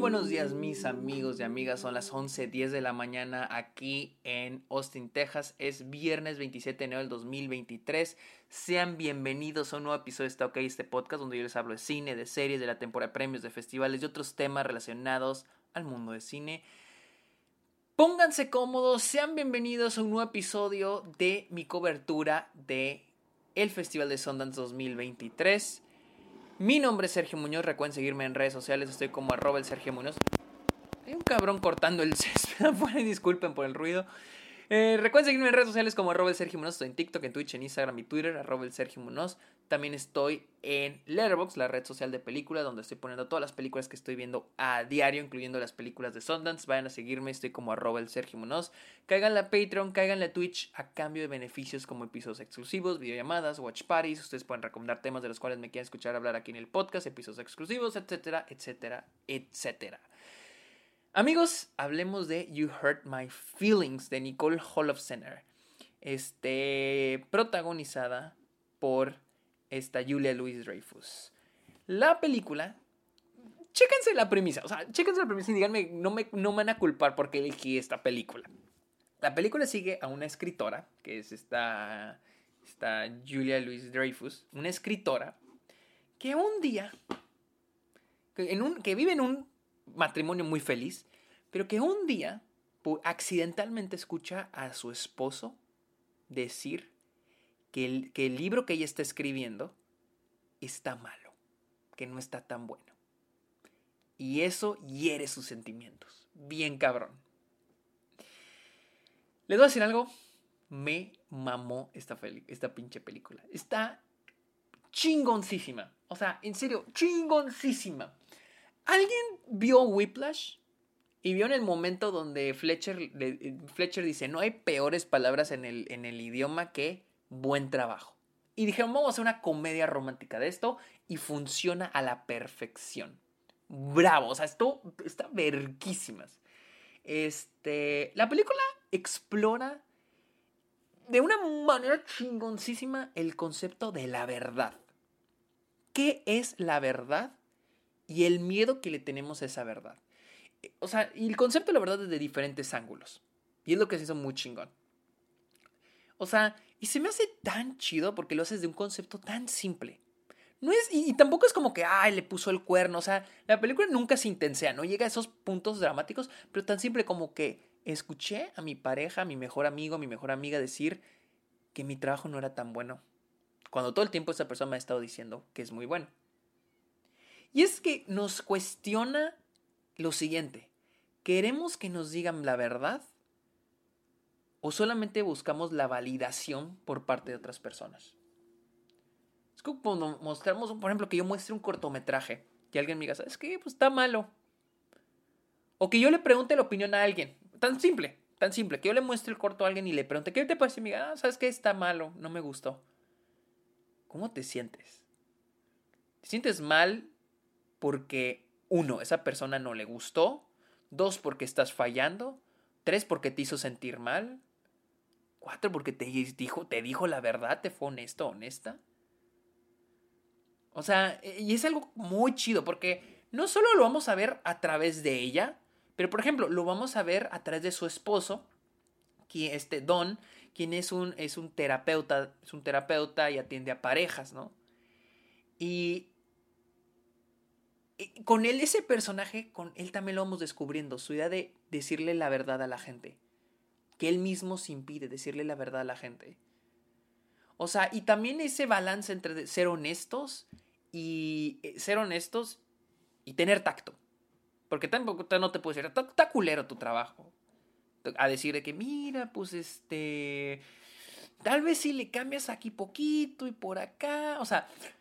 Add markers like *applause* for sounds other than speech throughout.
buenos días mis amigos y amigas, son las 11.10 de la mañana aquí en Austin, Texas. Es viernes 27 de enero del 2023. Sean bienvenidos a un nuevo episodio de Está este podcast donde yo les hablo de cine, de series, de la temporada de premios, de festivales y otros temas relacionados al mundo de cine. Pónganse cómodos, sean bienvenidos a un nuevo episodio de mi cobertura de el Festival de Sundance 2023. Mi nombre es Sergio Muñoz, recuerden seguirme en redes sociales, estoy como arroba el Sergio Muñoz. Hay un cabrón cortando el *laughs* césped disculpen por el ruido. Eh, recuerden seguirme en redes sociales como arroba el Sergio. Estoy en TikTok, en Twitch, en Instagram y Twitter, arroba el Sergio Munoz. También estoy en Letterboxd, la red social de películas, donde estoy poniendo todas las películas que estoy viendo a diario, incluyendo las películas de Sundance. Vayan a seguirme, estoy como arroba el Sergio Munoz. Caigan a Patreon, caigan a Twitch a cambio de beneficios como episodios exclusivos, videollamadas, watch parties. Ustedes pueden recomendar temas de los cuales me quieran escuchar hablar aquí en el podcast, episodios exclusivos, etcétera, etcétera, etcétera. Amigos, hablemos de You Hurt My Feelings de Nicole Holofcener. Este, protagonizada por esta Julia Louis Dreyfus. La película, chéquense la premisa, o sea, chéquense la premisa y díganme, no me, no me van a culpar porque elegí esta película. La película sigue a una escritora, que es esta, esta Julia Louis Dreyfus, una escritora que un día, que vive en un matrimonio muy feliz, pero que un día accidentalmente escucha a su esposo decir que el, que el libro que ella está escribiendo está malo, que no está tan bueno. Y eso hiere sus sentimientos. Bien cabrón. Les voy a decir algo. Me mamó esta, esta pinche película. Está chingoncísima. O sea, en serio, chingoncísima. ¿Alguien vio Whiplash? Y vio en el momento donde Fletcher, Fletcher dice, no hay peores palabras en el, en el idioma que buen trabajo. Y dijeron, vamos a hacer una comedia romántica de esto y funciona a la perfección. Bravo, o sea, esto está verguísimas. Este, la película explora de una manera chingoncísima el concepto de la verdad. ¿Qué es la verdad? Y el miedo que le tenemos a esa verdad. O sea, y el concepto de la verdad es de diferentes ángulos. Y es lo que se hizo muy chingón. O sea, y se me hace tan chido porque lo haces de un concepto tan simple. No es, y, tampoco es como que, ay, le puso el cuerno. O sea, la película nunca se intensea, no llega a esos puntos dramáticos, pero tan simple como que escuché a mi pareja, a mi mejor amigo, a mi mejor amiga decir que mi trabajo no era tan bueno. Cuando todo el tiempo esa persona me ha estado diciendo que es muy bueno. Y es que nos cuestiona lo siguiente. ¿Queremos que nos digan la verdad? ¿O solamente buscamos la validación por parte de otras personas? Es como cuando mostramos, por ejemplo, que yo muestre un cortometraje y alguien me diga, ¿sabes qué? Pues está malo. O que yo le pregunte la opinión a alguien. Tan simple, tan simple. Que yo le muestre el corto a alguien y le pregunte, ¿qué te parece? Y me diga, ah, ¿sabes qué? Está malo, no me gustó. ¿Cómo te sientes? ¿Te sientes mal porque, uno, esa persona no le gustó? Dos, porque estás fallando. Tres, porque te hizo sentir mal. Cuatro, porque te dijo, te dijo la verdad, te fue honesto, honesta. O sea, e, y es algo muy chido, porque no solo lo vamos a ver a través de ella, pero por ejemplo, lo vamos a ver a través de su esposo, que este Don, quien es un, es un terapeuta, es un terapeuta y atiende a parejas, ¿no? Y con él, ese personaje, con él también lo vamos descubriendo, su idea de decirle la verdad a la gente. Que él mismo se impide decirle la verdad a la gente. O sea, y también ese balance entre ser honestos y eh, ser honestos y tener tacto. Porque tampoco no te puedes decir, está culero tu trabajo. A decir de que, mira, pues este. Tal vez si le cambias aquí poquito y por acá. O sea, eh,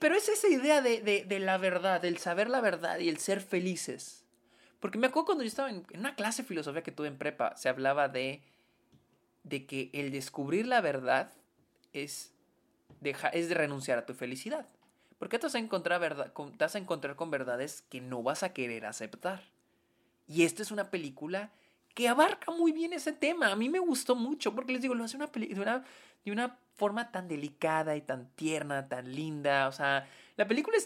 pero es esa idea de, la verdad, del saber la verdad y el ser felices. Porque me acuerdo cuando yo estaba en, una clase de filosofía que tuve en prepa, se hablaba de, de que el descubrir la verdad es, es de renunciar a tu felicidad. Porque te a encontrar verdad, te vas a encontrar con verdades que no vas a querer aceptar. Y esta es una película que abarca muy bien ese tema. A mí me gustó mucho porque les digo, lo hace una de una, de una forma tan delicada y tan tierna, tan linda. O sea, la película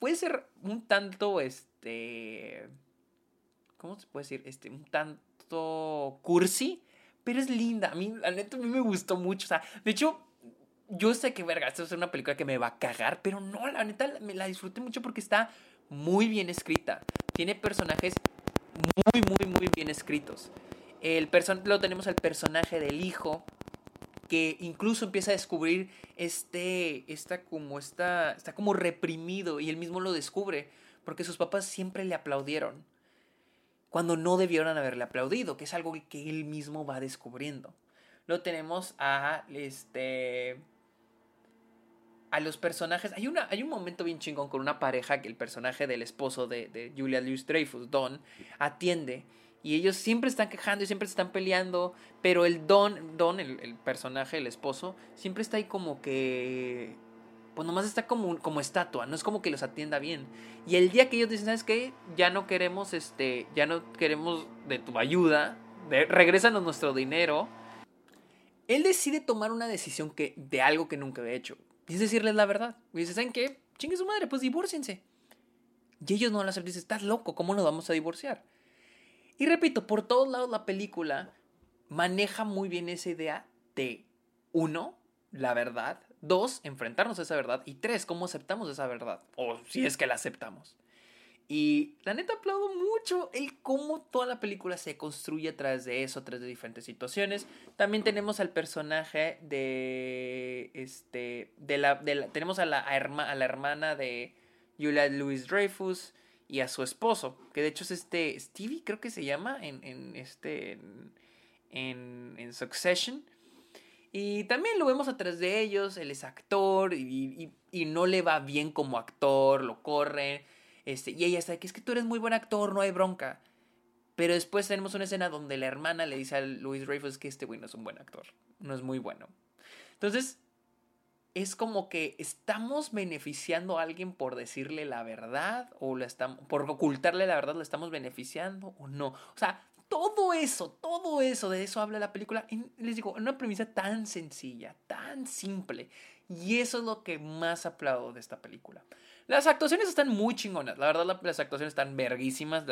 puede ser un tanto, este, ¿cómo se puede decir? Este, un tanto cursi, pero es linda. A mí, la neta, a mí me gustó mucho. O sea, de hecho, yo sé que, verga, esto es una película que me va a cagar, pero no, la neta, me la disfruté mucho porque está muy bien escrita. Tiene personajes muy, muy, muy bien escritos. El lo tenemos al personaje del hijo, que incluso empieza a descubrir este, está como, está, está como reprimido y él mismo lo descubre, porque sus papás siempre le aplaudieron, cuando no debieron haberle aplaudido, que es algo que él mismo va descubriendo. Lo tenemos a este a los personajes. Hay, una, hay un momento bien chingón con una pareja que el personaje del esposo de, de Julia Louis Dreyfus, Don, atiende. Y ellos siempre están quejando y siempre están peleando. Pero el Don, Don el, personaje, el esposo, siempre está ahí como que. Pues nomás está como, como estatua. No es como que los atienda bien. Y el día que ellos dicen, ¿sabes qué? Ya no queremos, este. Ya no queremos de tu ayuda. De, regrésanos nuestro dinero. Él decide tomar una decisión que, de algo que nunca había hecho es decirles la verdad. Y dices, ¿saben qué? Chingue su madre, pues divórciense. Y ellos no lo aceptan. Dicen, estás loco, ¿cómo nos vamos a divorciar? Y repito, por todos lados la película maneja muy bien esa idea de, uno, la verdad. Dos, enfrentarnos a esa verdad. Y tres, cómo aceptamos esa verdad. O si es que la aceptamos. Y la neta aplaudo mucho el cómo toda la película se construye a través de eso, a través de diferentes situaciones. También tenemos al personaje de este de la, tenemos a la, a la hermana de Julia Louis Dreyfus y a su esposo, que de hecho es este Stevie, creo que se llama en, en este en, en, Succession. Y también lo vemos a través de ellos, él es actor y, y, y no le va bien como actor, lo corren este, y ella está que es que tú eres muy buen actor, no hay bronca. Pero después tenemos una escena donde la hermana le dice a Louis Dreyfus que este güey no es un buen actor, no es muy bueno. Entonces, es como que estamos beneficiando a alguien por decirle la verdad o la estamos, por ocultarle la verdad, ¿le estamos beneficiando o no? O sea, todo eso, todo eso, de eso habla la película, les digo, en una premisa tan sencilla, tan simple. Y eso es lo que más aplaudo de esta película. Las actuaciones están muy chingonas. La verdad, las actuaciones están verguísimas.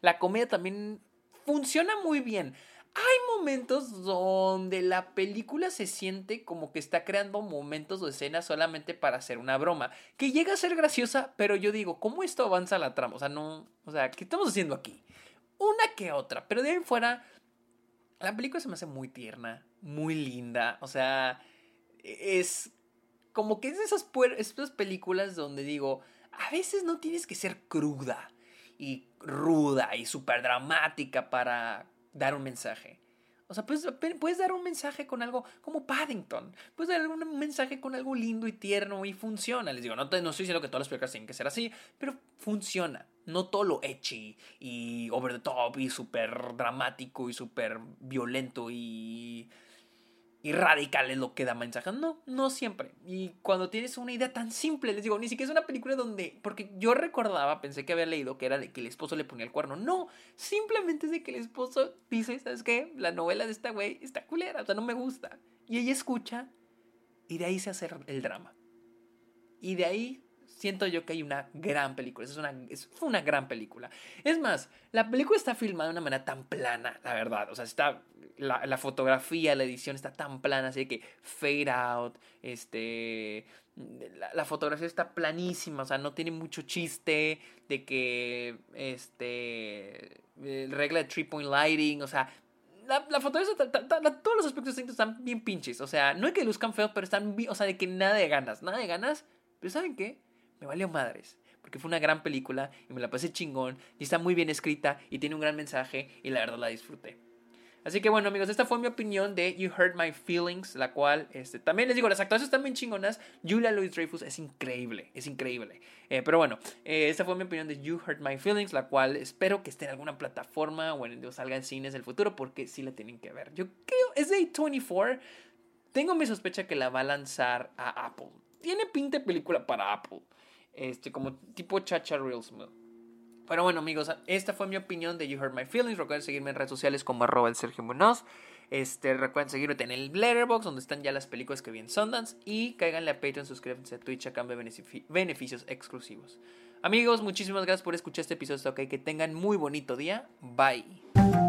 la, comedia también funciona muy bien. Hay momentos donde la película se siente como que está creando momentos o escenas solamente para hacer una broma. Que llega a ser graciosa, pero yo digo, ¿cómo esto avanza la trama? O sea, no. O sea, ¿qué estamos haciendo aquí? Una que otra. Pero de ahí fuera. La película se me hace muy tierna, muy linda. O sea, es como que es de esas, esas películas donde digo, a veces no tienes que ser cruda y ruda y súper dramática para dar un mensaje. O sea, puedes, puedes dar un mensaje con algo como Paddington. Puedes dar un mensaje con algo lindo y tierno y funciona. Les digo, no, no estoy diciendo que todas las películas tienen que ser así, pero funciona. No todo lo etchy y over the top y súper dramático y súper violento y y radical es lo que da. No, no siempre. Y cuando tienes una idea tan simple, les digo, ni siquiera es una película donde. Porque yo recordaba, pensé que había leído que era de que el esposo le ponía el cuerno. No, simplemente es de que el esposo dice, ¿sabes qué? La novela de esta güey está culera, o sea, no me gusta. Y ella escucha y de ahí se hace el drama. Y de ahí siento yo que hay una gran película. Es una, es una gran película. Es más, la película está filmada de una manera tan plana, la verdad. O sea, está. La, la fotografía, la edición está tan plana, así que fade out, este. La, la, fotografía está planísima, o sea, no tiene mucho chiste de que, este, eh, regla de three point lighting, o sea, la, la fotografía, todos los aspectos están bien pinches, o sea, no es que luzcan feos, pero están, bien, o sea, de que nada de ganas, nada de ganas, pero ¿saben qué? Me valió madres. Porque fue una gran película y me la pasé chingón y está muy bien escrita y tiene un gran mensaje y la verdad la disfruté. Así que bueno amigos, esta fue mi opinión de You Hurt My Feelings, la cual este, también les digo, las actuaciones están bien chingonas. Julia Louis Dreyfus es increíble, es increíble. Eh, pero bueno, eh, esta fue mi opinión de You Hurt My Feelings, la cual espero que esté en alguna plataforma o, en, o salga en cines el futuro porque sí la tienen que ver. Yo creo, es de 24. Tengo mi sospecha que la va a lanzar a Apple. Tiene pinta de película para Apple este, como tipo Chacha Real Smooth. Pero bueno, amigos, esta fue mi opinión de You Hurt My Feelings. Recuerden seguirme en redes sociales como arroba el Sergio Munoz. Este, recuerden seguirme en el Letterboxd, donde están ya las películas que vi en Sundance. Y cáiganle a Patreon, suscríbanse a Twitch a cambio de beneficios exclusivos. Amigos, muchísimas gracias por escuchar este episodio. Ok, que tengan muy bonito día. Bye.